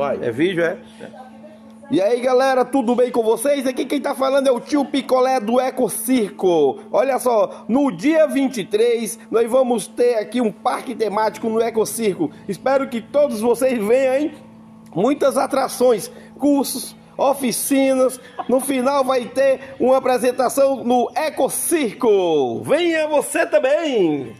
Vai. É vídeo, é? E aí galera, tudo bem com vocês? Aqui quem tá falando é o tio Picolé do Eco Circo. Olha só, no dia 23 nós vamos ter aqui um parque temático no Eco Circo. Espero que todos vocês venham, hein? Muitas atrações, cursos, oficinas. No final vai ter uma apresentação no Eco Circo. Venha você também!